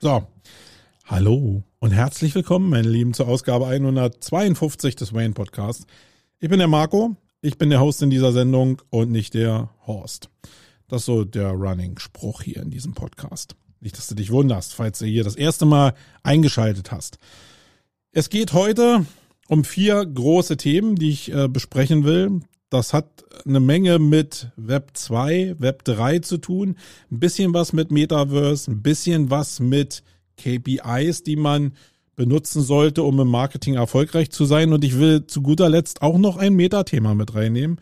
So, hallo und herzlich willkommen, meine Lieben, zur Ausgabe 152 des Wayne Podcasts. Ich bin der Marco, ich bin der Host in dieser Sendung und nicht der Horst. Das ist so der Running-Spruch hier in diesem Podcast. Nicht, dass du dich wunderst, falls du hier das erste Mal eingeschaltet hast. Es geht heute um vier große Themen, die ich äh, besprechen will. Das hat eine Menge mit Web 2, Web 3 zu tun, ein bisschen was mit Metaverse, ein bisschen was mit KPIs, die man benutzen sollte, um im Marketing erfolgreich zu sein. Und ich will zu guter Letzt auch noch ein Metathema mit reinnehmen,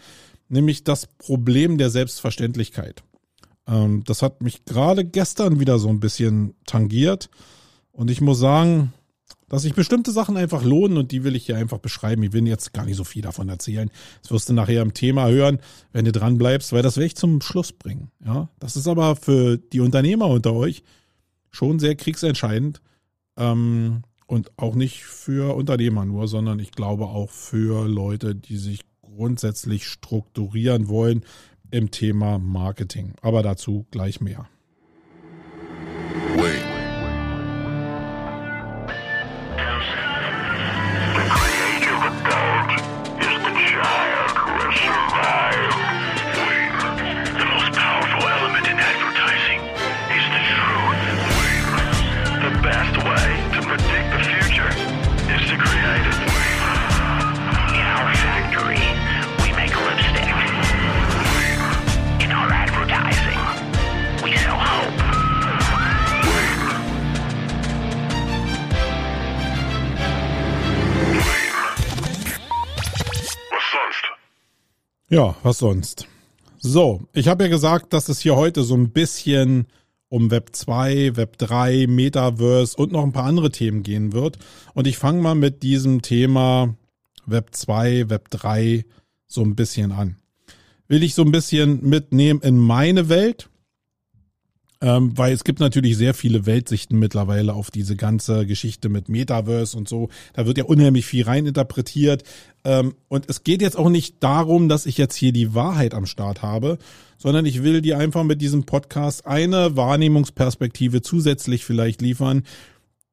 nämlich das Problem der Selbstverständlichkeit. Ähm, das hat mich gerade gestern wieder so ein bisschen tangiert. Und ich muss sagen, dass sich bestimmte Sachen einfach lohnen und die will ich hier einfach beschreiben. Ich will jetzt gar nicht so viel davon erzählen. Das wirst du nachher im Thema hören, wenn du dran bleibst, weil das werde ich zum Schluss bringen. Ja, das ist aber für die Unternehmer unter euch schon sehr kriegsentscheidend ähm, und auch nicht für Unternehmer nur, sondern ich glaube auch für Leute, die sich grundsätzlich strukturieren wollen im Thema Marketing. Aber dazu gleich mehr. Wait. Ja, was sonst? So, ich habe ja gesagt, dass es hier heute so ein bisschen um Web 2, Web 3, Metaverse und noch ein paar andere Themen gehen wird. Und ich fange mal mit diesem Thema Web 2, Web 3 so ein bisschen an. Will ich so ein bisschen mitnehmen in meine Welt ähm, weil es gibt natürlich sehr viele Weltsichten mittlerweile auf diese ganze Geschichte mit Metaverse und so. Da wird ja unheimlich viel reininterpretiert. Ähm, und es geht jetzt auch nicht darum, dass ich jetzt hier die Wahrheit am Start habe, sondern ich will dir einfach mit diesem Podcast eine Wahrnehmungsperspektive zusätzlich vielleicht liefern,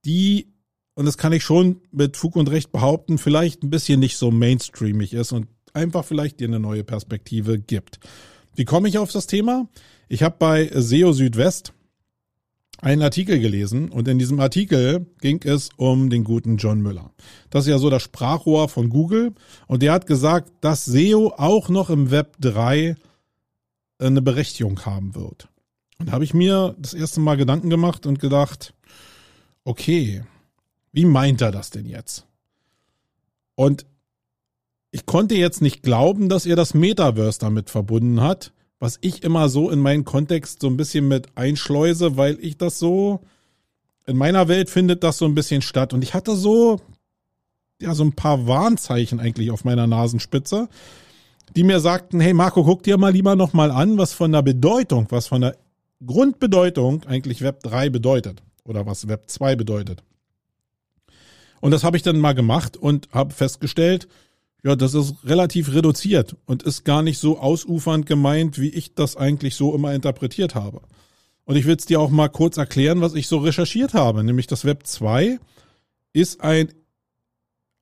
die und das kann ich schon mit Fug und Recht behaupten, vielleicht ein bisschen nicht so mainstreamig ist und einfach vielleicht dir eine neue Perspektive gibt. Wie komme ich auf das Thema? Ich habe bei SEO Südwest einen Artikel gelesen und in diesem Artikel ging es um den guten John Müller. Das ist ja so das Sprachrohr von Google und der hat gesagt, dass SEO auch noch im Web 3 eine Berechtigung haben wird. Und da habe ich mir das erste Mal Gedanken gemacht und gedacht, okay, wie meint er das denn jetzt? Und ich konnte jetzt nicht glauben, dass er das Metaverse damit verbunden hat, was ich immer so in meinen Kontext so ein bisschen mit einschleuse, weil ich das so, in meiner Welt findet das so ein bisschen statt. Und ich hatte so, ja, so ein paar Warnzeichen eigentlich auf meiner Nasenspitze, die mir sagten, hey Marco, guck dir mal lieber nochmal an, was von der Bedeutung, was von der Grundbedeutung eigentlich Web 3 bedeutet oder was Web 2 bedeutet. Und das habe ich dann mal gemacht und habe festgestellt, ja, das ist relativ reduziert und ist gar nicht so ausufernd gemeint, wie ich das eigentlich so immer interpretiert habe. Und ich will es dir auch mal kurz erklären, was ich so recherchiert habe, nämlich das Web 2 ist ein,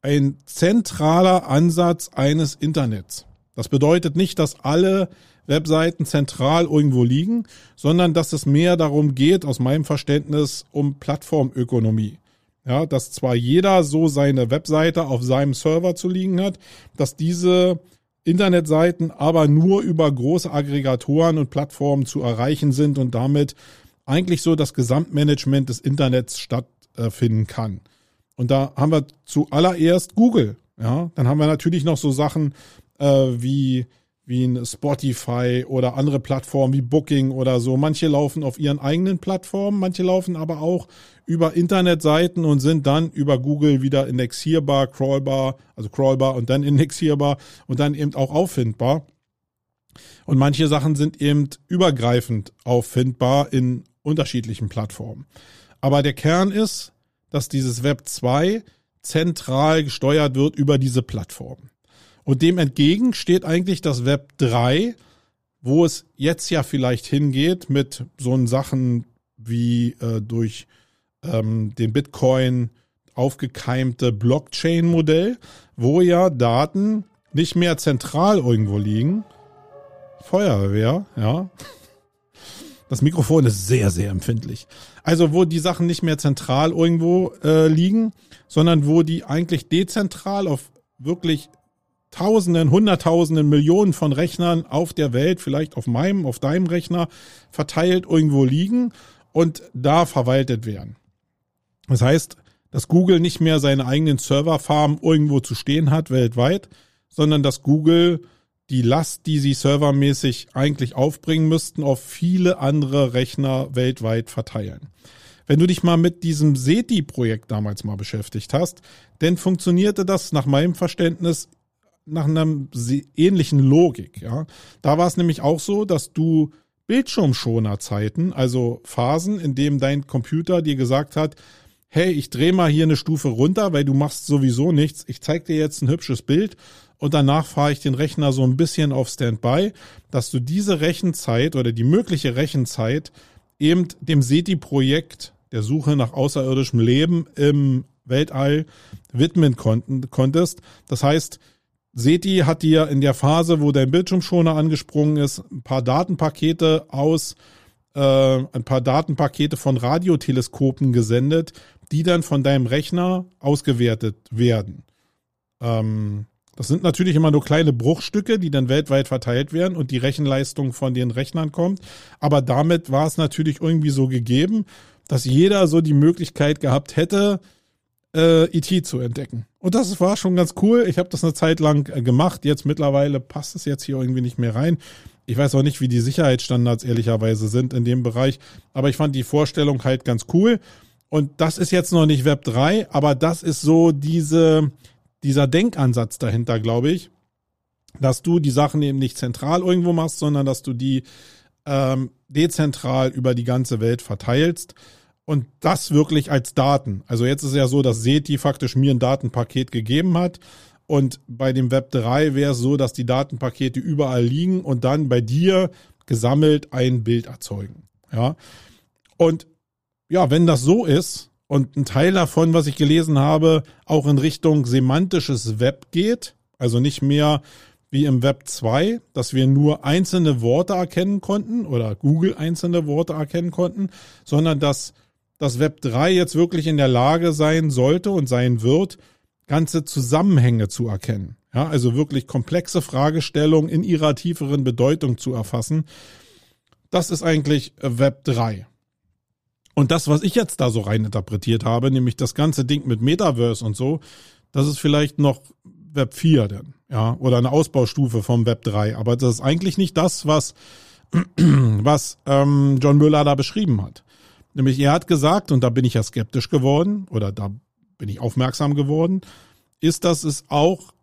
ein zentraler Ansatz eines Internets. Das bedeutet nicht, dass alle Webseiten zentral irgendwo liegen, sondern dass es mehr darum geht, aus meinem Verständnis, um Plattformökonomie. Ja, dass zwar jeder so seine Webseite auf seinem Server zu liegen hat, dass diese Internetseiten aber nur über große Aggregatoren und Plattformen zu erreichen sind und damit eigentlich so das Gesamtmanagement des Internets stattfinden kann. Und da haben wir zuallererst Google. Ja, dann haben wir natürlich noch so Sachen äh, wie wie ein Spotify oder andere Plattformen wie Booking oder so. Manche laufen auf ihren eigenen Plattformen, manche laufen aber auch über Internetseiten und sind dann über Google wieder indexierbar, crawlbar, also crawlbar und dann indexierbar und dann eben auch auffindbar. Und manche Sachen sind eben übergreifend auffindbar in unterschiedlichen Plattformen. Aber der Kern ist, dass dieses Web 2 zentral gesteuert wird über diese Plattformen. Und dem entgegen steht eigentlich das Web 3, wo es jetzt ja vielleicht hingeht mit so Sachen wie äh, durch ähm, den Bitcoin aufgekeimte Blockchain-Modell, wo ja Daten nicht mehr zentral irgendwo liegen. Feuerwehr, ja. Das Mikrofon ist sehr, sehr empfindlich. Also wo die Sachen nicht mehr zentral irgendwo äh, liegen, sondern wo die eigentlich dezentral auf wirklich Tausenden, Hunderttausenden, Millionen von Rechnern auf der Welt, vielleicht auf meinem, auf deinem Rechner, verteilt irgendwo liegen und da verwaltet werden. Das heißt, dass Google nicht mehr seine eigenen Serverfarmen irgendwo zu stehen hat weltweit, sondern dass Google die Last, die sie servermäßig eigentlich aufbringen müssten, auf viele andere Rechner weltweit verteilen. Wenn du dich mal mit diesem SETI-Projekt damals mal beschäftigt hast, denn funktionierte das nach meinem Verständnis nach einer ähnlichen Logik. Ja, da war es nämlich auch so, dass du Bildschirmschonerzeiten, also Phasen, in dem dein Computer dir gesagt hat, hey, ich drehe mal hier eine Stufe runter, weil du machst sowieso nichts. Ich zeig dir jetzt ein hübsches Bild und danach fahre ich den Rechner so ein bisschen auf Standby, dass du diese Rechenzeit oder die mögliche Rechenzeit eben dem SETI-Projekt der Suche nach außerirdischem Leben im Weltall widmen konntest. Das heißt, SETI hat dir in der Phase, wo dein Bildschirmschoner angesprungen ist, ein paar Datenpakete aus, äh, ein paar Datenpakete von Radioteleskopen gesendet, die dann von deinem Rechner ausgewertet werden. Ähm, das sind natürlich immer nur kleine Bruchstücke, die dann weltweit verteilt werden und die Rechenleistung von den Rechnern kommt. Aber damit war es natürlich irgendwie so gegeben, dass jeder so die Möglichkeit gehabt hätte, äh, E.T. zu entdecken. Und das war schon ganz cool. Ich habe das eine Zeit lang äh, gemacht. Jetzt mittlerweile passt es jetzt hier irgendwie nicht mehr rein. Ich weiß auch nicht, wie die Sicherheitsstandards ehrlicherweise sind in dem Bereich, aber ich fand die Vorstellung halt ganz cool. Und das ist jetzt noch nicht Web 3, aber das ist so diese, dieser Denkansatz dahinter, glaube ich, dass du die Sachen eben nicht zentral irgendwo machst, sondern dass du die ähm, dezentral über die ganze Welt verteilst und das wirklich als Daten. Also jetzt ist ja so, dass SETI faktisch mir ein Datenpaket gegeben hat. Und bei dem Web 3 wäre es so, dass die Datenpakete überall liegen und dann bei dir gesammelt ein Bild erzeugen. Ja. Und ja, wenn das so ist und ein Teil davon, was ich gelesen habe, auch in Richtung semantisches Web geht, also nicht mehr wie im Web 2, dass wir nur einzelne Worte erkennen konnten oder Google einzelne Worte erkennen konnten, sondern dass dass Web 3 jetzt wirklich in der Lage sein sollte und sein wird, ganze Zusammenhänge zu erkennen. Ja, also wirklich komplexe Fragestellungen in ihrer tieferen Bedeutung zu erfassen. Das ist eigentlich Web 3. Und das, was ich jetzt da so rein interpretiert habe, nämlich das ganze Ding mit Metaverse und so, das ist vielleicht noch Web 4 denn, ja, oder eine Ausbaustufe vom Web 3. Aber das ist eigentlich nicht das, was, was ähm, John Müller da beschrieben hat. Nämlich er hat gesagt, und da bin ich ja skeptisch geworden, oder da bin ich aufmerksam geworden, ist, dass es auch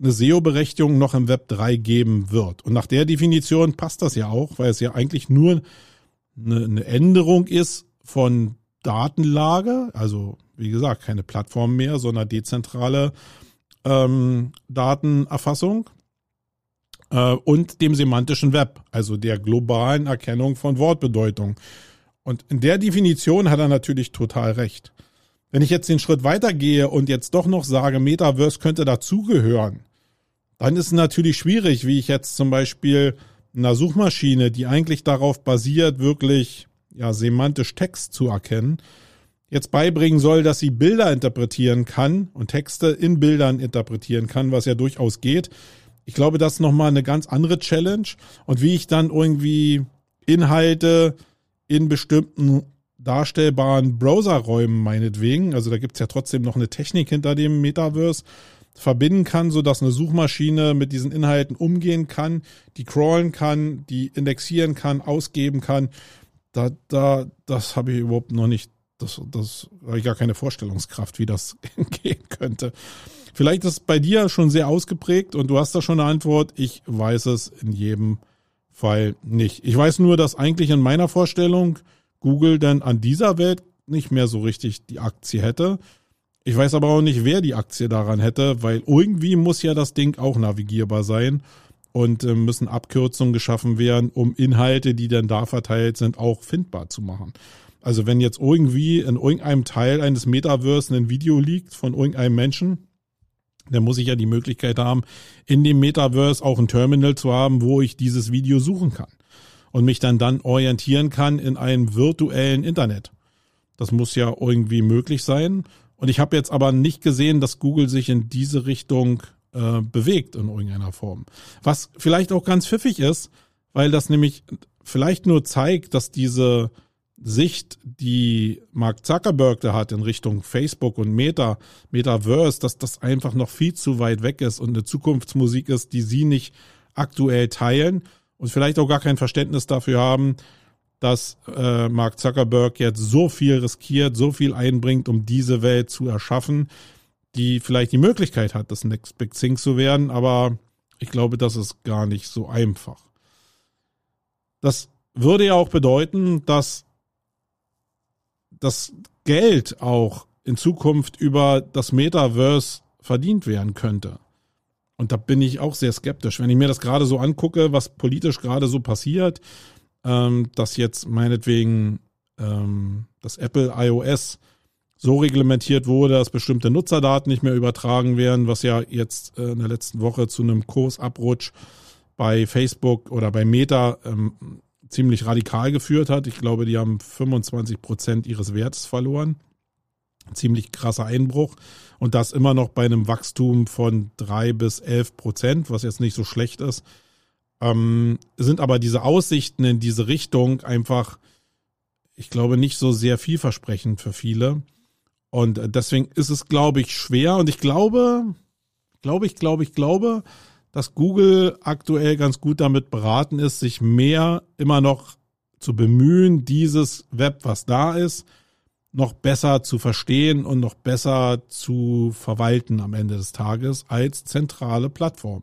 eine SEO-Berechtigung noch im Web 3 geben wird. Und nach der Definition passt das ja auch, weil es ja eigentlich nur eine, Änderung ist von Datenlage, also wie gesagt, keine Plattform mehr, sondern dezentrale ähm, Datenerfassung äh, und dem semantischen Web, also der globalen Erkennung von Wortbedeutung. Und in der Definition hat er natürlich total recht. Wenn ich jetzt den Schritt weitergehe und jetzt doch noch sage, Metaverse könnte dazugehören, dann ist es natürlich schwierig, wie ich jetzt zum Beispiel einer Suchmaschine, die eigentlich darauf basiert, wirklich ja semantisch Text zu erkennen, jetzt beibringen soll, dass sie Bilder interpretieren kann und Texte in Bildern interpretieren kann, was ja durchaus geht. Ich glaube, das ist nochmal eine ganz andere Challenge. Und wie ich dann irgendwie Inhalte in bestimmten darstellbaren Browserräumen meinetwegen, also da gibt's ja trotzdem noch eine Technik hinter dem Metaverse, verbinden kann, so dass eine Suchmaschine mit diesen Inhalten umgehen kann, die crawlen kann, die indexieren kann, ausgeben kann. Da, da, das habe ich überhaupt noch nicht, das, das habe ich gar keine Vorstellungskraft, wie das gehen könnte. Vielleicht ist es bei dir schon sehr ausgeprägt und du hast da schon eine Antwort. Ich weiß es in jedem Fall nicht. Ich weiß nur, dass eigentlich in meiner Vorstellung Google dann an dieser Welt nicht mehr so richtig die Aktie hätte. Ich weiß aber auch nicht, wer die Aktie daran hätte, weil irgendwie muss ja das Ding auch navigierbar sein und äh, müssen Abkürzungen geschaffen werden, um Inhalte, die dann da verteilt sind, auch findbar zu machen. Also wenn jetzt irgendwie in irgendeinem Teil eines Metaverse ein Video liegt von irgendeinem Menschen, dann muss ich ja die Möglichkeit haben, in dem Metaverse auch ein Terminal zu haben, wo ich dieses Video suchen kann und mich dann dann orientieren kann in einem virtuellen Internet. Das muss ja irgendwie möglich sein. Und ich habe jetzt aber nicht gesehen, dass Google sich in diese Richtung äh, bewegt in irgendeiner Form. Was vielleicht auch ganz pfiffig ist, weil das nämlich vielleicht nur zeigt, dass diese Sicht, die Mark Zuckerberg da hat in Richtung Facebook und Meta, Metaverse, dass das einfach noch viel zu weit weg ist und eine Zukunftsmusik ist, die sie nicht aktuell teilen und vielleicht auch gar kein Verständnis dafür haben, dass äh, Mark Zuckerberg jetzt so viel riskiert, so viel einbringt, um diese Welt zu erschaffen, die vielleicht die Möglichkeit hat, das Next Big Thing zu werden, aber ich glaube, das ist gar nicht so einfach. Das würde ja auch bedeuten, dass das Geld auch in Zukunft über das Metaverse verdient werden könnte. Und da bin ich auch sehr skeptisch. Wenn ich mir das gerade so angucke, was politisch gerade so passiert, ähm, dass jetzt meinetwegen ähm, das Apple iOS so reglementiert wurde, dass bestimmte Nutzerdaten nicht mehr übertragen werden, was ja jetzt äh, in der letzten Woche zu einem Kursabrutsch bei Facebook oder bei Meta ähm, ziemlich radikal geführt hat. Ich glaube, die haben 25 Prozent ihres Wertes verloren. Ziemlich krasser Einbruch. Und das immer noch bei einem Wachstum von drei bis elf Prozent, was jetzt nicht so schlecht ist. Ähm, sind aber diese Aussichten in diese Richtung einfach, ich glaube, nicht so sehr vielversprechend für viele. Und deswegen ist es, glaube ich, schwer. Und ich glaube, glaube ich, glaube ich, glaube, dass Google aktuell ganz gut damit beraten ist, sich mehr immer noch zu bemühen, dieses Web, was da ist, noch besser zu verstehen und noch besser zu verwalten am Ende des Tages als zentrale Plattform.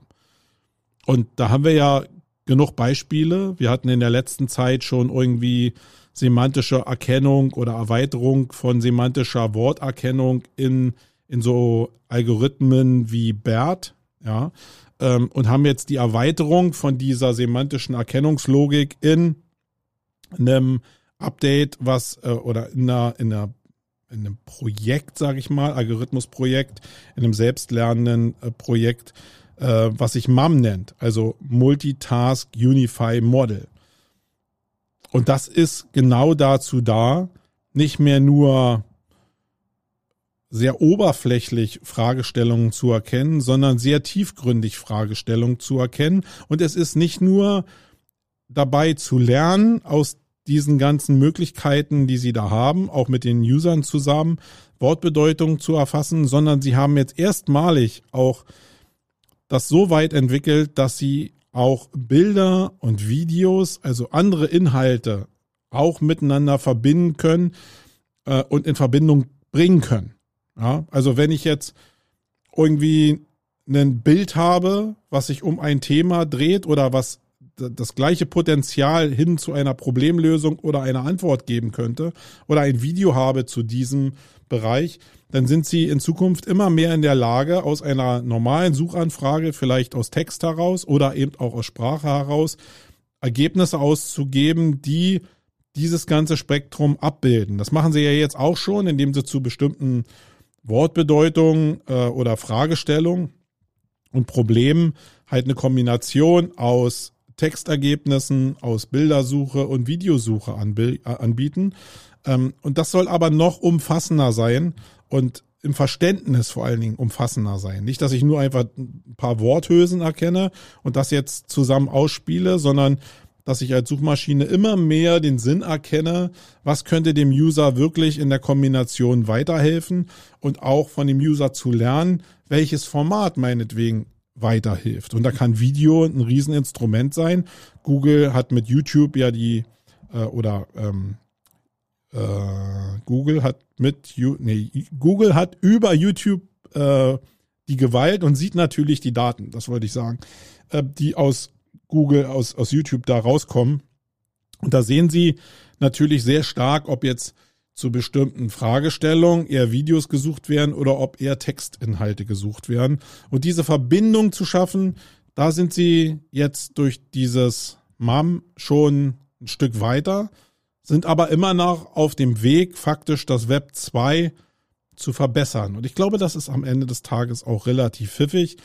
Und da haben wir ja genug Beispiele. Wir hatten in der letzten Zeit schon irgendwie semantische Erkennung oder Erweiterung von semantischer Worterkennung in, in so Algorithmen wie BERT, ja, ähm, und haben jetzt die Erweiterung von dieser semantischen Erkennungslogik in einem Update, was äh, oder in einer, in einer in einem Projekt, sage ich mal, Algorithmusprojekt, in einem selbstlernenden äh, Projekt, äh, was sich MAM nennt, also Multitask Unify Model. Und das ist genau dazu da, nicht mehr nur sehr oberflächlich Fragestellungen zu erkennen, sondern sehr tiefgründig Fragestellungen zu erkennen. Und es ist nicht nur dabei zu lernen aus diesen ganzen Möglichkeiten, die sie da haben, auch mit den Usern zusammen, Wortbedeutungen zu erfassen, sondern sie haben jetzt erstmalig auch das so weit entwickelt, dass sie auch Bilder und Videos, also andere Inhalte auch miteinander verbinden können äh, und in Verbindung bringen können. Ja, also wenn ich jetzt irgendwie ein Bild habe, was sich um ein Thema dreht oder was das gleiche Potenzial hin zu einer Problemlösung oder einer Antwort geben könnte oder ein Video habe zu diesem Bereich, dann sind Sie in Zukunft immer mehr in der Lage, aus einer normalen Suchanfrage, vielleicht aus Text heraus oder eben auch aus Sprache heraus, Ergebnisse auszugeben, die dieses ganze Spektrum abbilden. Das machen Sie ja jetzt auch schon, indem Sie zu bestimmten Wortbedeutung äh, oder Fragestellung und Problemen halt eine Kombination aus Textergebnissen, aus Bildersuche und Videosuche äh, anbieten. Ähm, und das soll aber noch umfassender sein und im Verständnis vor allen Dingen umfassender sein. Nicht, dass ich nur einfach ein paar Worthülsen erkenne und das jetzt zusammen ausspiele, sondern dass ich als Suchmaschine immer mehr den Sinn erkenne, was könnte dem User wirklich in der Kombination weiterhelfen und auch von dem User zu lernen, welches Format meinetwegen weiterhilft. Und da kann Video ein Rieseninstrument sein. Google hat mit YouTube ja die äh, oder ähm, äh, Google hat mit nee, Google hat über YouTube äh, die Gewalt und sieht natürlich die Daten, das wollte ich sagen, äh, die aus Google, aus, aus YouTube da rauskommen. Und da sehen Sie natürlich sehr stark, ob jetzt zu bestimmten Fragestellungen eher Videos gesucht werden oder ob eher Textinhalte gesucht werden. Und diese Verbindung zu schaffen, da sind Sie jetzt durch dieses MAM schon ein Stück weiter. sind aber immer noch auf dem Weg, faktisch das Web 2 zu verbessern. Und ich glaube, das ist am Ende des Tages auch relativ pfiffig,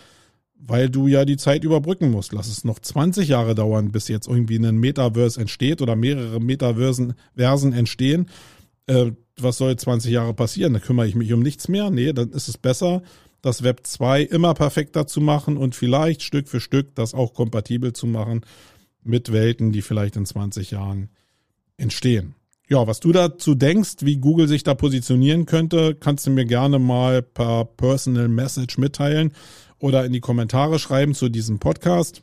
weil du ja die Zeit überbrücken musst. Lass es noch 20 Jahre dauern, bis jetzt irgendwie ein Metaverse entsteht oder mehrere Metaversen Versen entstehen. Äh, was soll 20 Jahre passieren? Da kümmere ich mich um nichts mehr. Nee, dann ist es besser, das Web 2 immer perfekter zu machen und vielleicht Stück für Stück das auch kompatibel zu machen mit Welten, die vielleicht in 20 Jahren entstehen. Ja, was du dazu denkst, wie Google sich da positionieren könnte, kannst du mir gerne mal per Personal Message mitteilen oder in die Kommentare schreiben zu diesem Podcast.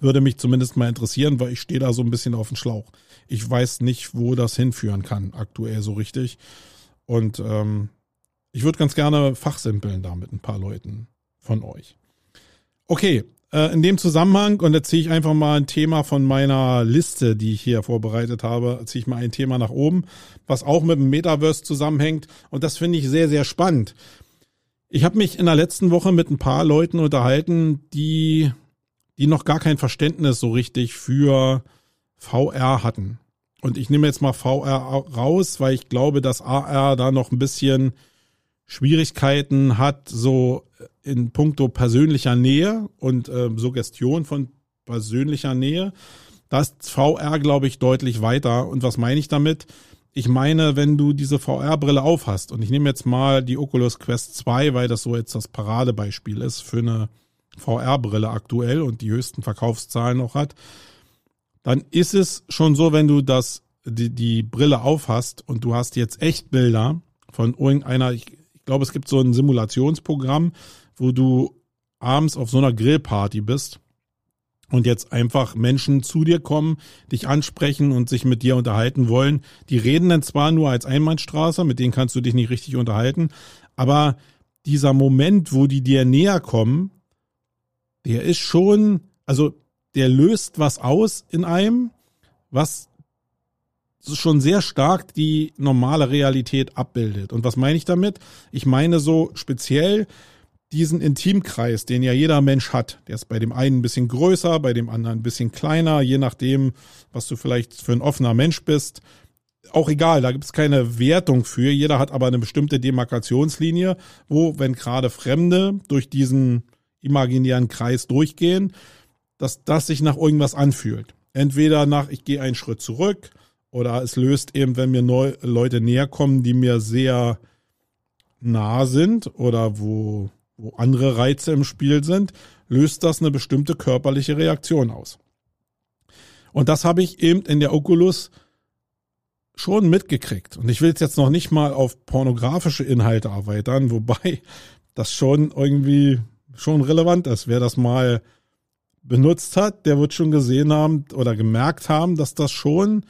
Würde mich zumindest mal interessieren, weil ich stehe da so ein bisschen auf dem Schlauch. Ich weiß nicht, wo das hinführen kann, aktuell so richtig. Und ähm, ich würde ganz gerne fachsimpeln da mit ein paar Leuten von euch. Okay, äh, in dem Zusammenhang, und jetzt ziehe ich einfach mal ein Thema von meiner Liste, die ich hier vorbereitet habe, ziehe ich mal ein Thema nach oben, was auch mit dem Metaverse zusammenhängt. Und das finde ich sehr, sehr spannend. Ich habe mich in der letzten Woche mit ein paar Leuten unterhalten, die, die noch gar kein Verständnis so richtig für VR hatten. Und ich nehme jetzt mal VR raus, weil ich glaube, dass AR da noch ein bisschen Schwierigkeiten hat, so in puncto persönlicher Nähe und äh, Suggestion von persönlicher Nähe. Da ist VR, glaube ich, deutlich weiter. Und was meine ich damit? Ich meine, wenn du diese VR-Brille aufhast, und ich nehme jetzt mal die Oculus Quest 2, weil das so jetzt das Paradebeispiel ist für eine VR-Brille aktuell und die höchsten Verkaufszahlen noch hat, dann ist es schon so, wenn du das, die, die Brille aufhast und du hast jetzt echt Bilder von irgendeiner, ich, ich glaube, es gibt so ein Simulationsprogramm, wo du abends auf so einer Grillparty bist und jetzt einfach Menschen zu dir kommen, dich ansprechen und sich mit dir unterhalten wollen. Die reden dann zwar nur als Einbahnstraße, mit denen kannst du dich nicht richtig unterhalten, aber dieser Moment, wo die dir näher kommen, der ist schon, also der löst was aus in einem, was schon sehr stark die normale Realität abbildet. Und was meine ich damit? Ich meine so speziell, diesen Intimkreis, den ja jeder Mensch hat, der ist bei dem einen ein bisschen größer, bei dem anderen ein bisschen kleiner, je nachdem, was du vielleicht für ein offener Mensch bist. Auch egal, da gibt es keine Wertung für. Jeder hat aber eine bestimmte Demarkationslinie, wo, wenn gerade Fremde durch diesen imaginären Kreis durchgehen, dass das sich nach irgendwas anfühlt. Entweder nach, ich gehe einen Schritt zurück, oder es löst eben, wenn mir neu, Leute näher kommen, die mir sehr nah sind oder wo wo andere Reize im Spiel sind, löst das eine bestimmte körperliche Reaktion aus. Und das habe ich eben in der Oculus schon mitgekriegt. Und ich will es jetzt noch nicht mal auf pornografische Inhalte erweitern, wobei das schon irgendwie schon relevant ist. Wer das mal benutzt hat, der wird schon gesehen haben oder gemerkt haben, dass das schon,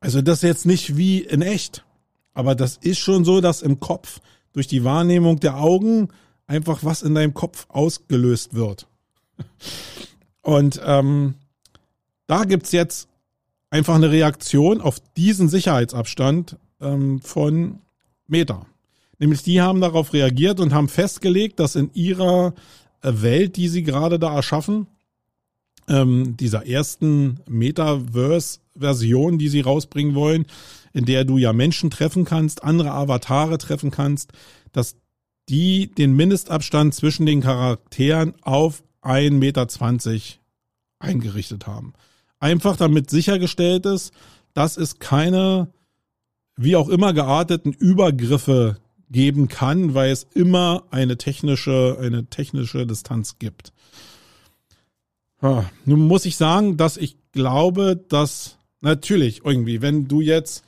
also das jetzt nicht wie in echt, aber das ist schon so, dass im Kopf durch die Wahrnehmung der Augen einfach was in deinem Kopf ausgelöst wird. Und ähm, da gibt's jetzt einfach eine Reaktion auf diesen Sicherheitsabstand ähm, von Meta. Nämlich die haben darauf reagiert und haben festgelegt, dass in ihrer äh, Welt, die sie gerade da erschaffen, ähm, dieser ersten Metaverse-Version, die sie rausbringen wollen, in der du ja Menschen treffen kannst, andere Avatare treffen kannst, dass die den Mindestabstand zwischen den Charakteren auf 1,20 Meter eingerichtet haben. Einfach damit sichergestellt ist, dass es keine, wie auch immer gearteten Übergriffe geben kann, weil es immer eine technische, eine technische Distanz gibt. Nun muss ich sagen, dass ich glaube, dass natürlich irgendwie, wenn du jetzt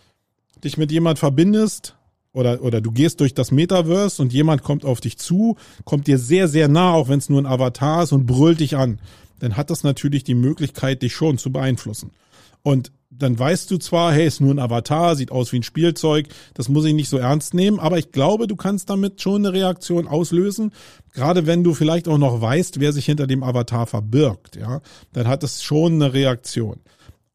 dich mit jemand verbindest oder, oder du gehst durch das Metaverse und jemand kommt auf dich zu, kommt dir sehr, sehr nah, auch wenn es nur ein Avatar ist und brüllt dich an, dann hat das natürlich die Möglichkeit, dich schon zu beeinflussen. Und dann weißt du zwar, hey, ist nur ein Avatar, sieht aus wie ein Spielzeug, das muss ich nicht so ernst nehmen, aber ich glaube, du kannst damit schon eine Reaktion auslösen, gerade wenn du vielleicht auch noch weißt, wer sich hinter dem Avatar verbirgt, ja, dann hat es schon eine Reaktion.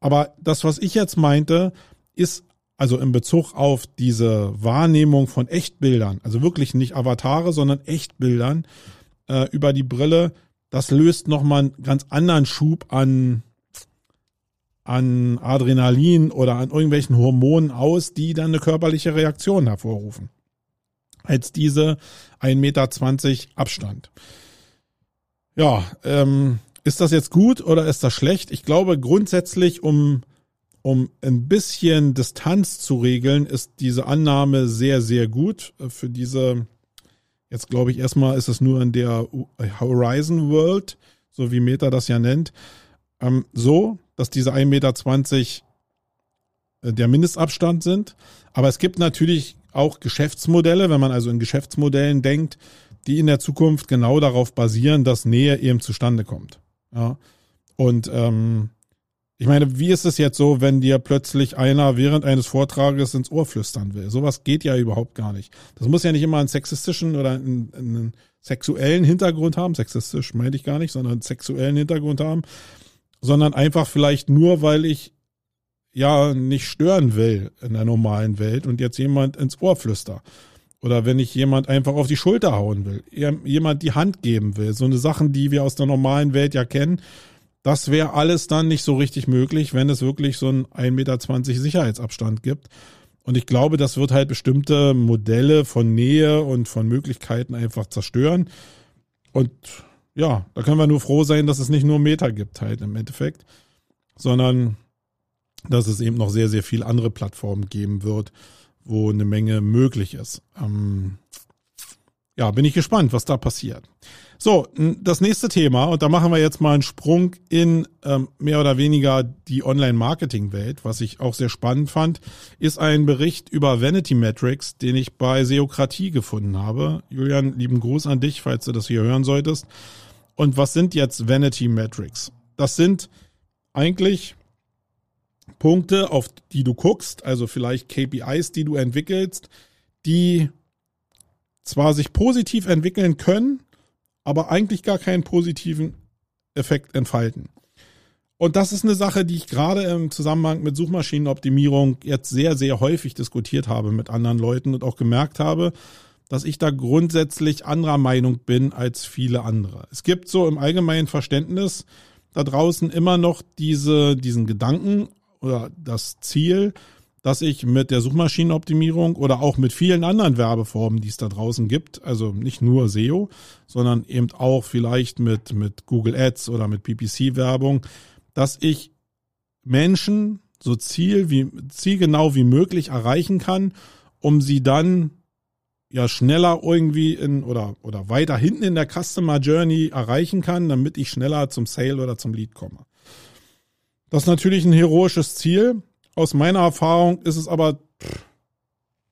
Aber das, was ich jetzt meinte, ist also in Bezug auf diese Wahrnehmung von Echtbildern, also wirklich nicht Avatare, sondern Echtbildern äh, über die Brille, das löst nochmal einen ganz anderen Schub an, an Adrenalin oder an irgendwelchen Hormonen aus, die dann eine körperliche Reaktion hervorrufen. Als diese 1,20 Meter Abstand. Ja, ähm, ist das jetzt gut oder ist das schlecht? Ich glaube grundsätzlich, um, um ein bisschen Distanz zu regeln, ist diese Annahme sehr, sehr gut für diese, jetzt glaube ich erstmal ist es nur in der Horizon World, so wie Meta das ja nennt, ähm, so, dass diese 1,20 Meter äh, der Mindestabstand sind. Aber es gibt natürlich auch Geschäftsmodelle, wenn man also in Geschäftsmodellen denkt, die in der Zukunft genau darauf basieren, dass Nähe eben zustande kommt. Ja. Und ähm, ich meine, wie ist es jetzt so, wenn dir plötzlich einer während eines Vortrages ins Ohr flüstern will? Sowas geht ja überhaupt gar nicht. Das muss ja nicht immer einen sexistischen oder einen, einen sexuellen Hintergrund haben. Sexistisch meine ich gar nicht, sondern einen sexuellen Hintergrund haben sondern einfach vielleicht nur, weil ich ja nicht stören will in der normalen Welt und jetzt jemand ins Ohr flüster. Oder wenn ich jemand einfach auf die Schulter hauen will, jemand die Hand geben will, so eine Sachen, die wir aus der normalen Welt ja kennen, das wäre alles dann nicht so richtig möglich, wenn es wirklich so einen 1,20 Meter Sicherheitsabstand gibt. Und ich glaube, das wird halt bestimmte Modelle von Nähe und von Möglichkeiten einfach zerstören. Und ja, da können wir nur froh sein, dass es nicht nur Meta gibt halt im Endeffekt, sondern dass es eben noch sehr, sehr viel andere Plattformen geben wird, wo eine Menge möglich ist. Ähm, ja, bin ich gespannt, was da passiert. So, das nächste Thema, und da machen wir jetzt mal einen Sprung in ähm, mehr oder weniger die Online-Marketing-Welt, was ich auch sehr spannend fand, ist ein Bericht über Vanity Metrics, den ich bei Seokratie gefunden habe. Julian, lieben Gruß an dich, falls du das hier hören solltest. Und was sind jetzt Vanity Metrics? Das sind eigentlich Punkte, auf die du guckst, also vielleicht KPIs, die du entwickelst, die zwar sich positiv entwickeln können, aber eigentlich gar keinen positiven Effekt entfalten. Und das ist eine Sache, die ich gerade im Zusammenhang mit Suchmaschinenoptimierung jetzt sehr, sehr häufig diskutiert habe mit anderen Leuten und auch gemerkt habe, dass ich da grundsätzlich anderer Meinung bin als viele andere. Es gibt so im allgemeinen Verständnis da draußen immer noch diese, diesen Gedanken oder das Ziel, dass ich mit der Suchmaschinenoptimierung oder auch mit vielen anderen Werbeformen, die es da draußen gibt, also nicht nur SEO, sondern eben auch vielleicht mit, mit Google Ads oder mit PPC-Werbung, dass ich Menschen so ziel wie, zielgenau wie möglich erreichen kann, um sie dann ja schneller irgendwie in oder oder weiter hinten in der Customer Journey erreichen kann, damit ich schneller zum Sale oder zum Lead komme. Das ist natürlich ein heroisches Ziel. Aus meiner Erfahrung ist es aber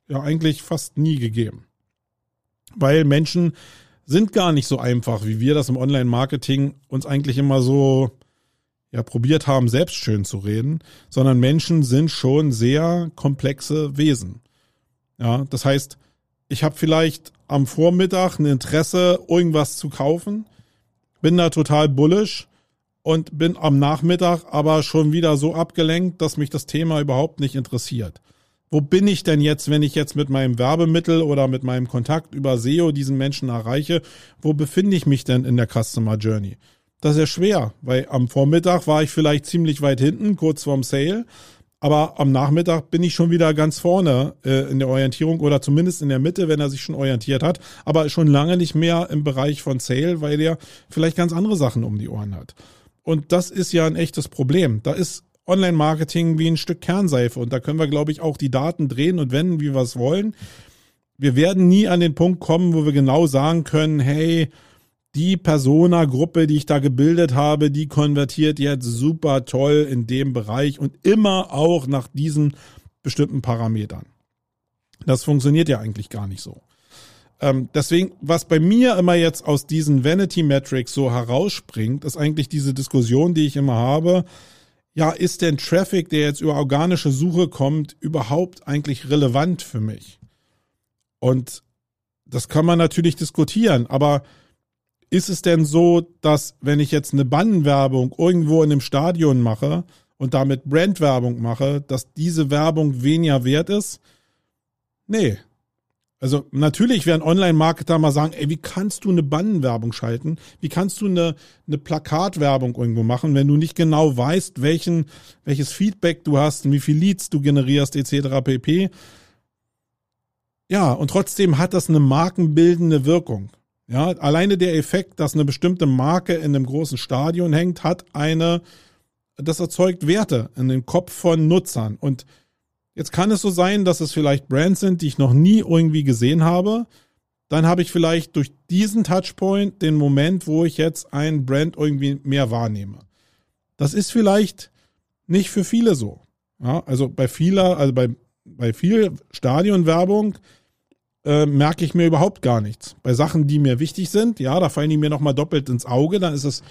ja eigentlich fast nie gegeben. Weil Menschen sind gar nicht so einfach, wie wir das im Online-Marketing uns eigentlich immer so ja probiert haben, selbst schön zu reden, sondern Menschen sind schon sehr komplexe Wesen. Ja, das heißt, ich habe vielleicht am Vormittag ein Interesse, irgendwas zu kaufen, bin da total bullish und bin am Nachmittag aber schon wieder so abgelenkt, dass mich das Thema überhaupt nicht interessiert. Wo bin ich denn jetzt, wenn ich jetzt mit meinem Werbemittel oder mit meinem Kontakt über SEO diesen Menschen erreiche? Wo befinde ich mich denn in der Customer Journey? Das ist ja schwer, weil am Vormittag war ich vielleicht ziemlich weit hinten, kurz vorm Sale aber am Nachmittag bin ich schon wieder ganz vorne äh, in der Orientierung oder zumindest in der Mitte, wenn er sich schon orientiert hat. Aber schon lange nicht mehr im Bereich von Sale, weil er vielleicht ganz andere Sachen um die Ohren hat. Und das ist ja ein echtes Problem. Da ist Online-Marketing wie ein Stück Kernseife und da können wir, glaube ich, auch die Daten drehen und wenden, wie wir es wollen. Wir werden nie an den Punkt kommen, wo wir genau sagen können, hey, die Persona-Gruppe, die ich da gebildet habe, die konvertiert jetzt super toll in dem Bereich und immer auch nach diesen bestimmten Parametern. Das funktioniert ja eigentlich gar nicht so. Ähm, deswegen, was bei mir immer jetzt aus diesen Vanity Metrics so herausspringt, ist eigentlich diese Diskussion, die ich immer habe. Ja, ist denn Traffic, der jetzt über organische Suche kommt, überhaupt eigentlich relevant für mich? Und das kann man natürlich diskutieren, aber ist es denn so, dass wenn ich jetzt eine Bannenwerbung irgendwo in einem Stadion mache und damit Brandwerbung mache, dass diese Werbung weniger wert ist? Nee. Also natürlich werden Online-Marketer mal sagen, ey, wie kannst du eine Bannenwerbung schalten? Wie kannst du eine, eine Plakatwerbung irgendwo machen, wenn du nicht genau weißt, welchen, welches Feedback du hast und wie viel Leads du generierst, etc. pp. Ja, und trotzdem hat das eine markenbildende Wirkung. Ja, alleine der Effekt, dass eine bestimmte Marke in einem großen Stadion hängt, hat eine, das erzeugt Werte in den Kopf von Nutzern. Und jetzt kann es so sein, dass es vielleicht Brands sind, die ich noch nie irgendwie gesehen habe. Dann habe ich vielleicht durch diesen Touchpoint den Moment, wo ich jetzt ein Brand irgendwie mehr wahrnehme. Das ist vielleicht nicht für viele so. Ja, also bei vieler, also bei, bei viel Stadionwerbung äh, merke ich mir überhaupt gar nichts. Bei Sachen, die mir wichtig sind, ja, da fallen die mir nochmal doppelt ins Auge, dann ist es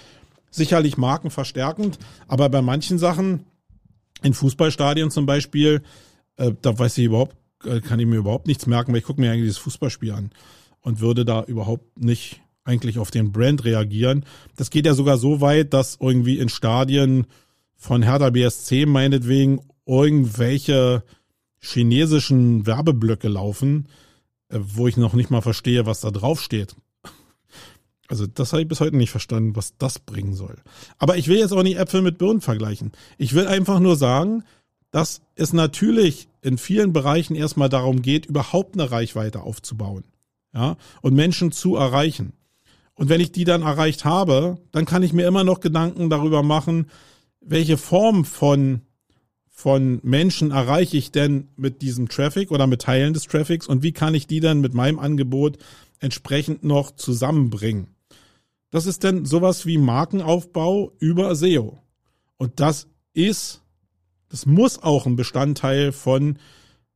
sicherlich markenverstärkend, aber bei manchen Sachen, in Fußballstadien zum Beispiel, äh, da weiß ich überhaupt, äh, kann ich mir überhaupt nichts merken, weil ich gucke mir eigentlich das Fußballspiel an und würde da überhaupt nicht eigentlich auf den Brand reagieren. Das geht ja sogar so weit, dass irgendwie in Stadien von Hertha BSC meinetwegen irgendwelche chinesischen Werbeblöcke laufen, äh, wo ich noch nicht mal verstehe, was da drauf steht. Also das habe ich bis heute nicht verstanden, was das bringen soll. Aber ich will jetzt auch nicht Äpfel mit Birnen vergleichen. Ich will einfach nur sagen, dass es natürlich in vielen Bereichen erstmal darum geht, überhaupt eine Reichweite aufzubauen. Ja, und Menschen zu erreichen. Und wenn ich die dann erreicht habe, dann kann ich mir immer noch Gedanken darüber machen, welche Form von von Menschen erreiche ich denn mit diesem Traffic oder mit Teilen des Traffics und wie kann ich die dann mit meinem Angebot entsprechend noch zusammenbringen? Das ist dann sowas wie Markenaufbau über SEO. Und das ist, das muss auch ein Bestandteil von,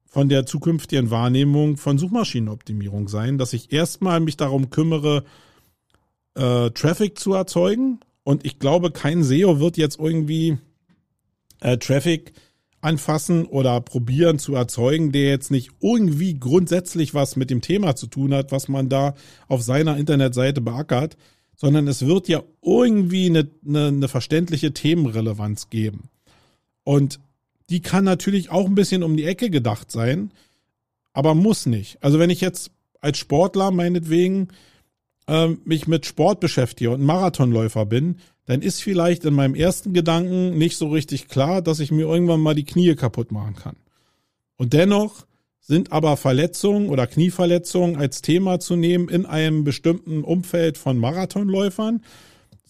von der zukünftigen Wahrnehmung von Suchmaschinenoptimierung sein, dass ich erstmal mich darum kümmere, äh, Traffic zu erzeugen. Und ich glaube, kein SEO wird jetzt irgendwie äh, Traffic anfassen oder probieren zu erzeugen, der jetzt nicht irgendwie grundsätzlich was mit dem Thema zu tun hat, was man da auf seiner Internetseite beackert, sondern es wird ja irgendwie eine, eine, eine verständliche Themenrelevanz geben. Und die kann natürlich auch ein bisschen um die Ecke gedacht sein, aber muss nicht. Also wenn ich jetzt als Sportler meinetwegen äh, mich mit Sport beschäftige und Marathonläufer bin, dann ist vielleicht in meinem ersten Gedanken nicht so richtig klar, dass ich mir irgendwann mal die Knie kaputt machen kann. Und dennoch sind aber Verletzungen oder Knieverletzungen als Thema zu nehmen in einem bestimmten Umfeld von Marathonläufern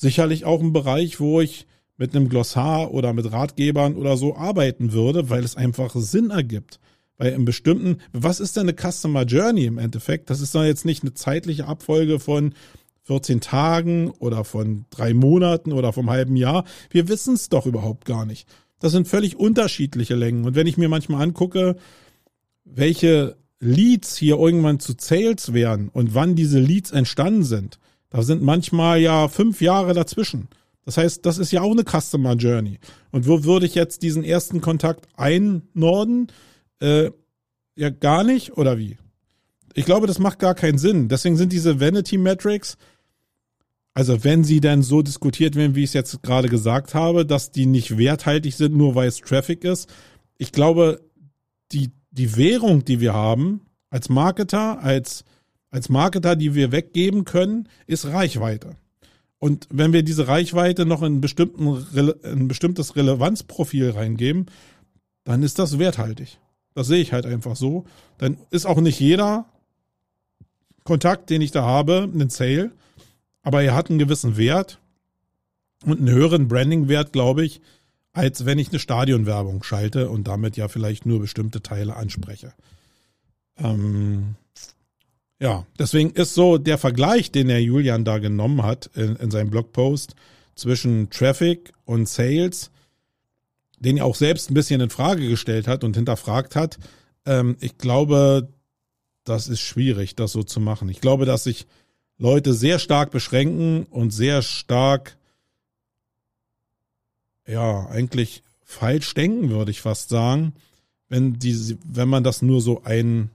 sicherlich auch ein Bereich, wo ich mit einem Glossar oder mit Ratgebern oder so arbeiten würde, weil es einfach Sinn ergibt. Weil im bestimmten, was ist denn eine Customer Journey im Endeffekt? Das ist doch jetzt nicht eine zeitliche Abfolge von 14 Tagen oder von drei Monaten oder vom halben Jahr. Wir wissen es doch überhaupt gar nicht. Das sind völlig unterschiedliche Längen. Und wenn ich mir manchmal angucke, welche Leads hier irgendwann zu Sales werden und wann diese Leads entstanden sind, da sind manchmal ja fünf Jahre dazwischen. Das heißt, das ist ja auch eine Customer Journey. Und wo würde ich jetzt diesen ersten Kontakt einnorden? Äh, ja, gar nicht oder wie? Ich glaube, das macht gar keinen Sinn. Deswegen sind diese Vanity Metrics also wenn sie dann so diskutiert werden, wie ich es jetzt gerade gesagt habe, dass die nicht werthaltig sind, nur weil es Traffic ist. Ich glaube, die, die Währung, die wir haben, als Marketer, als, als Marketer, die wir weggeben können, ist Reichweite. Und wenn wir diese Reichweite noch in, bestimmten, in ein bestimmtes Relevanzprofil reingeben, dann ist das werthaltig. Das sehe ich halt einfach so. Dann ist auch nicht jeder Kontakt, den ich da habe, ein Sale, aber er hat einen gewissen Wert und einen höheren Branding-Wert, glaube ich, als wenn ich eine Stadionwerbung schalte und damit ja vielleicht nur bestimmte Teile anspreche. Ähm, ja, deswegen ist so der Vergleich, den der Julian da genommen hat in, in seinem Blogpost zwischen Traffic und Sales, den er auch selbst ein bisschen in Frage gestellt hat und hinterfragt hat. Ähm, ich glaube, das ist schwierig, das so zu machen. Ich glaube, dass sich Leute sehr stark beschränken und sehr stark, ja, eigentlich falsch denken, würde ich fast sagen, wenn die, wenn man das nur so ein,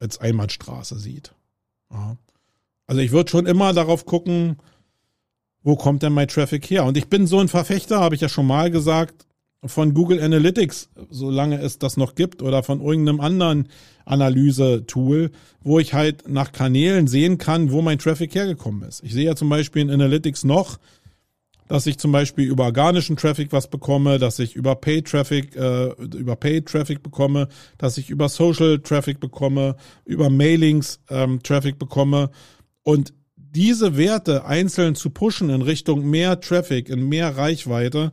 als Einbahnstraße sieht. Ja. Also ich würde schon immer darauf gucken, wo kommt denn mein Traffic her? Und ich bin so ein Verfechter, habe ich ja schon mal gesagt, von Google Analytics, solange es das noch gibt, oder von irgendeinem anderen Analyse-Tool, wo ich halt nach Kanälen sehen kann, wo mein Traffic hergekommen ist. Ich sehe ja zum Beispiel in Analytics noch, dass ich zum Beispiel über organischen Traffic was bekomme, dass ich über Paid Traffic, äh, über Paid Traffic bekomme, dass ich über Social Traffic bekomme, über Mailings ähm, Traffic bekomme. Und diese Werte einzeln zu pushen in Richtung mehr Traffic, in mehr Reichweite,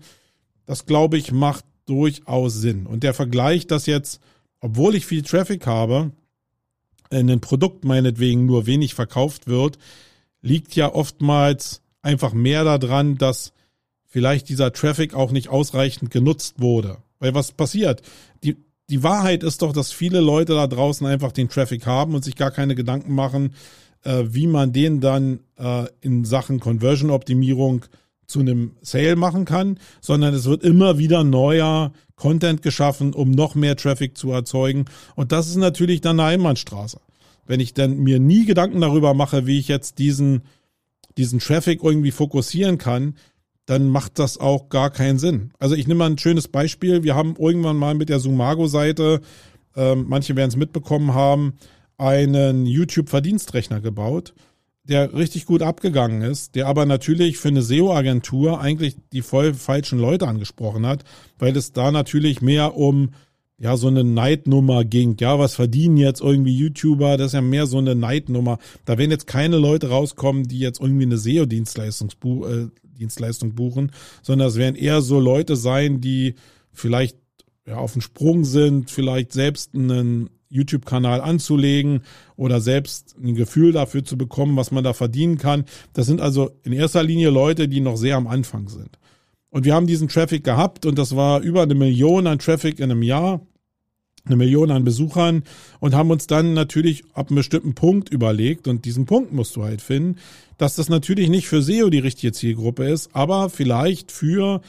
das glaube ich macht durchaus Sinn. Und der Vergleich, dass jetzt, obwohl ich viel Traffic habe, in ein Produkt meinetwegen nur wenig verkauft wird, liegt ja oftmals einfach mehr daran, dass vielleicht dieser Traffic auch nicht ausreichend genutzt wurde. Weil was passiert? Die, die Wahrheit ist doch, dass viele Leute da draußen einfach den Traffic haben und sich gar keine Gedanken machen, äh, wie man den dann äh, in Sachen Conversion-Optimierung zu einem Sale machen kann, sondern es wird immer wieder neuer Content geschaffen, um noch mehr Traffic zu erzeugen. Und das ist natürlich dann eine Einbahnstraße. Wenn ich dann mir nie Gedanken darüber mache, wie ich jetzt diesen diesen Traffic irgendwie fokussieren kann, dann macht das auch gar keinen Sinn. Also ich nehme mal ein schönes Beispiel. Wir haben irgendwann mal mit der Sumago-Seite, ähm, manche werden es mitbekommen haben, einen YouTube-Verdienstrechner gebaut, der richtig gut abgegangen ist, der aber natürlich für eine SEO-Agentur eigentlich die voll falschen Leute angesprochen hat, weil es da natürlich mehr um ja, so eine Neidnummer ging. Ja, was verdienen jetzt irgendwie YouTuber? Das ist ja mehr so eine Neidnummer. Da werden jetzt keine Leute rauskommen, die jetzt irgendwie eine SEO-Dienstleistung äh, buchen, sondern es werden eher so Leute sein, die vielleicht ja, auf dem Sprung sind, vielleicht selbst einen YouTube-Kanal anzulegen oder selbst ein Gefühl dafür zu bekommen, was man da verdienen kann. Das sind also in erster Linie Leute, die noch sehr am Anfang sind. Und wir haben diesen Traffic gehabt und das war über eine Million an Traffic in einem Jahr, eine Million an Besuchern und haben uns dann natürlich ab einem bestimmten Punkt überlegt und diesen Punkt musst du halt finden, dass das natürlich nicht für SEO die richtige Zielgruppe ist, aber vielleicht für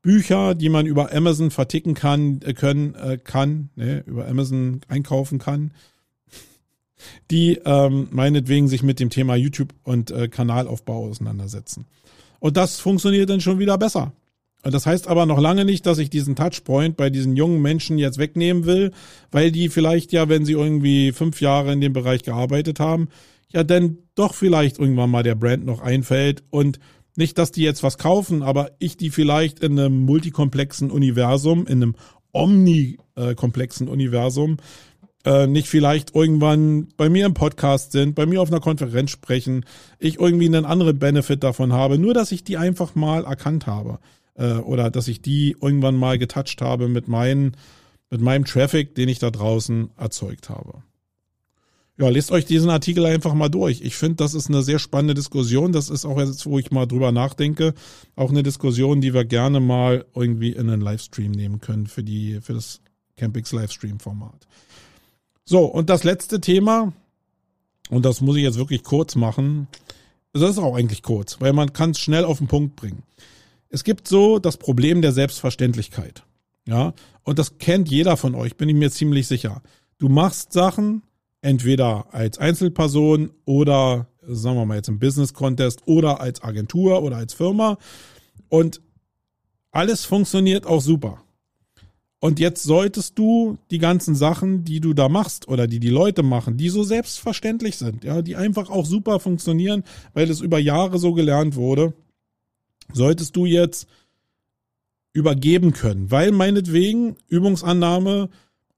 Bücher, die man über Amazon verticken kann, äh, können, äh, kann, ne, über Amazon einkaufen kann, die ähm, meinetwegen sich mit dem Thema YouTube und äh, Kanalaufbau auseinandersetzen. Und das funktioniert dann schon wieder besser. Das heißt aber noch lange nicht, dass ich diesen Touchpoint bei diesen jungen Menschen jetzt wegnehmen will, weil die vielleicht ja, wenn sie irgendwie fünf Jahre in dem Bereich gearbeitet haben, ja dann doch vielleicht irgendwann mal der Brand noch einfällt. Und nicht, dass die jetzt was kaufen, aber ich die vielleicht in einem multikomplexen Universum, in einem omnikomplexen Universum äh, nicht vielleicht irgendwann bei mir im Podcast sind, bei mir auf einer Konferenz sprechen, ich irgendwie einen anderen Benefit davon habe, nur dass ich die einfach mal erkannt habe äh, oder dass ich die irgendwann mal getoucht habe mit, meinen, mit meinem Traffic, den ich da draußen erzeugt habe. Ja, lest euch diesen Artikel einfach mal durch. Ich finde, das ist eine sehr spannende Diskussion. Das ist auch jetzt, wo ich mal drüber nachdenke, auch eine Diskussion, die wir gerne mal irgendwie in einen Livestream nehmen können für die, für das Campix Livestream Format. So, und das letzte Thema, und das muss ich jetzt wirklich kurz machen, das ist auch eigentlich kurz, weil man kann es schnell auf den Punkt bringen. Es gibt so das Problem der Selbstverständlichkeit. Ja, und das kennt jeder von euch, bin ich mir ziemlich sicher. Du machst Sachen entweder als Einzelperson oder sagen wir mal jetzt im Business Contest oder als Agentur oder als Firma und alles funktioniert auch super. Und jetzt solltest du die ganzen Sachen, die du da machst oder die die Leute machen, die so selbstverständlich sind, ja, die einfach auch super funktionieren, weil es über Jahre so gelernt wurde, solltest du jetzt übergeben können, weil meinetwegen Übungsannahme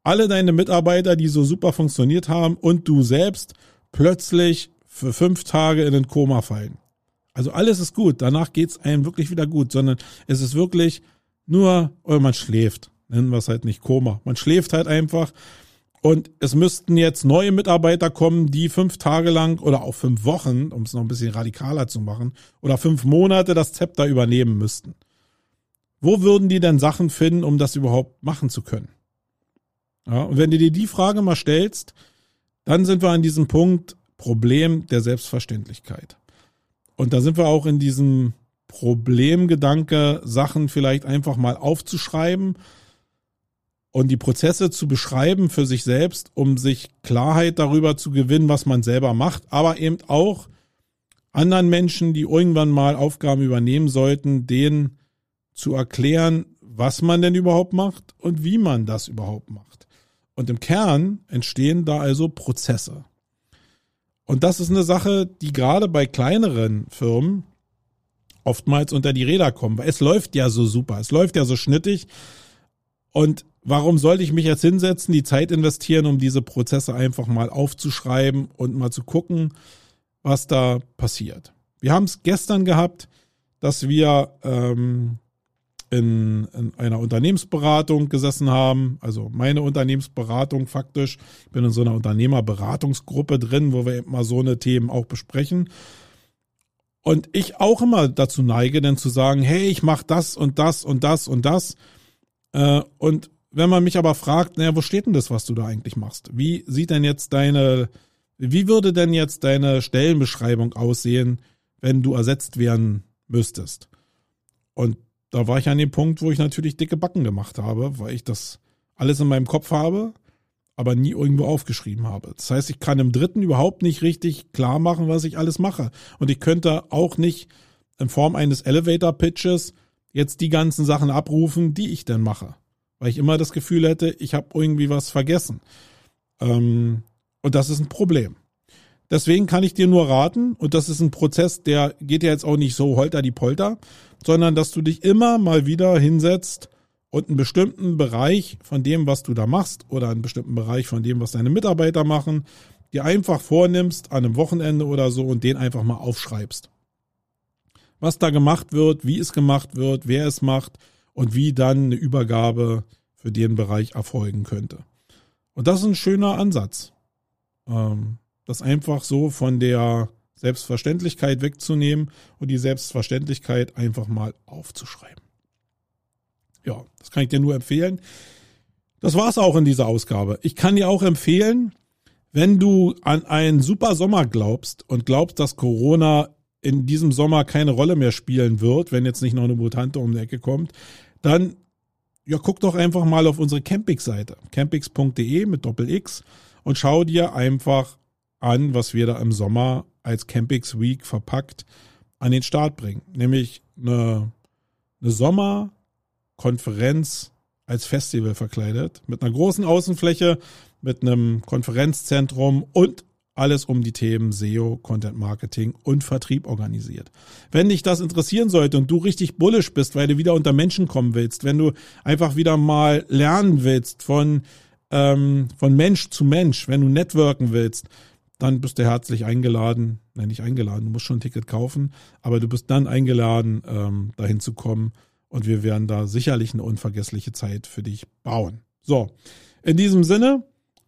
alle deine Mitarbeiter, die so super funktioniert haben und du selbst plötzlich für fünf Tage in den Koma fallen. Also alles ist gut, danach geht's einem wirklich wieder gut, sondern es ist wirklich nur, oder man schläft, nennen wir es halt nicht Koma. Man schläft halt einfach und es müssten jetzt neue Mitarbeiter kommen, die fünf Tage lang oder auch fünf Wochen, um es noch ein bisschen radikaler zu machen, oder fünf Monate das Zepter übernehmen müssten. Wo würden die denn Sachen finden, um das überhaupt machen zu können? Ja, und wenn du dir die Frage mal stellst, dann sind wir an diesem Punkt Problem der Selbstverständlichkeit. Und da sind wir auch in diesem Problemgedanke, Sachen vielleicht einfach mal aufzuschreiben und die Prozesse zu beschreiben für sich selbst, um sich Klarheit darüber zu gewinnen, was man selber macht, aber eben auch anderen Menschen, die irgendwann mal Aufgaben übernehmen sollten, denen zu erklären, was man denn überhaupt macht und wie man das überhaupt macht. Und im Kern entstehen da also Prozesse. Und das ist eine Sache, die gerade bei kleineren Firmen oftmals unter die Räder kommen, weil es läuft ja so super, es läuft ja so schnittig. Und warum sollte ich mich jetzt hinsetzen, die Zeit investieren, um diese Prozesse einfach mal aufzuschreiben und mal zu gucken, was da passiert? Wir haben es gestern gehabt, dass wir ähm, in, in einer Unternehmensberatung gesessen haben, also meine Unternehmensberatung faktisch. Ich bin in so einer Unternehmerberatungsgruppe drin, wo wir mal so eine Themen auch besprechen. Und ich auch immer dazu neige, dann zu sagen, hey, ich mache das und das und das und das. Äh, und wenn man mich aber fragt, naja, wo steht denn das, was du da eigentlich machst? Wie sieht denn jetzt deine, wie würde denn jetzt deine Stellenbeschreibung aussehen, wenn du ersetzt werden müsstest? Und da war ich an dem Punkt, wo ich natürlich dicke Backen gemacht habe, weil ich das alles in meinem Kopf habe, aber nie irgendwo aufgeschrieben habe. Das heißt, ich kann im dritten überhaupt nicht richtig klar machen, was ich alles mache. Und ich könnte auch nicht in Form eines Elevator Pitches jetzt die ganzen Sachen abrufen, die ich denn mache. Weil ich immer das Gefühl hätte, ich habe irgendwie was vergessen. Ähm, und das ist ein Problem. Deswegen kann ich dir nur raten, und das ist ein Prozess, der geht ja jetzt auch nicht so holter die Polter, sondern dass du dich immer mal wieder hinsetzt und einen bestimmten Bereich von dem, was du da machst, oder einen bestimmten Bereich von dem, was deine Mitarbeiter machen, dir einfach vornimmst an einem Wochenende oder so und den einfach mal aufschreibst. Was da gemacht wird, wie es gemacht wird, wer es macht und wie dann eine Übergabe für den Bereich erfolgen könnte. Und das ist ein schöner Ansatz. Ähm, das einfach so von der Selbstverständlichkeit wegzunehmen und die Selbstverständlichkeit einfach mal aufzuschreiben. Ja, das kann ich dir nur empfehlen. Das war's auch in dieser Ausgabe. Ich kann dir auch empfehlen, wenn du an einen super Sommer glaubst und glaubst, dass Corona in diesem Sommer keine Rolle mehr spielen wird, wenn jetzt nicht noch eine Mutante um die Ecke kommt, dann ja, guck doch einfach mal auf unsere Campix-Seite, campix.de mit Doppel X und schau dir einfach an, was wir da im Sommer als Campix Week verpackt an den Start bringen. Nämlich eine, eine Sommerkonferenz als Festival verkleidet, mit einer großen Außenfläche, mit einem Konferenzzentrum und alles um die Themen SEO, Content Marketing und Vertrieb organisiert. Wenn dich das interessieren sollte und du richtig bullisch bist, weil du wieder unter Menschen kommen willst, wenn du einfach wieder mal lernen willst von, ähm, von Mensch zu Mensch, wenn du networken willst, dann bist du herzlich eingeladen, nein, nicht eingeladen, du musst schon ein Ticket kaufen, aber du bist dann eingeladen, ähm, dahin zu kommen und wir werden da sicherlich eine unvergessliche Zeit für dich bauen. So, in diesem Sinne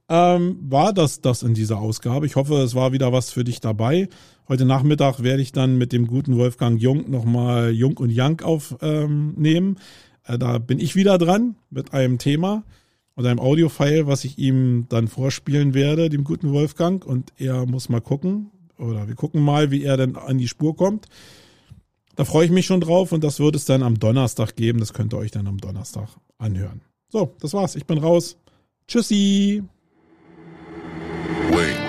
ähm, war das das in dieser Ausgabe. Ich hoffe, es war wieder was für dich dabei. Heute Nachmittag werde ich dann mit dem guten Wolfgang Jung nochmal Jung und Young aufnehmen. Ähm, äh, da bin ich wieder dran mit einem Thema und einem Audiofile, was ich ihm dann vorspielen werde, dem guten Wolfgang. Und er muss mal gucken, oder wir gucken mal, wie er denn an die Spur kommt. Da freue ich mich schon drauf und das wird es dann am Donnerstag geben. Das könnt ihr euch dann am Donnerstag anhören. So, das war's. Ich bin raus. Tschüssi. Wayne.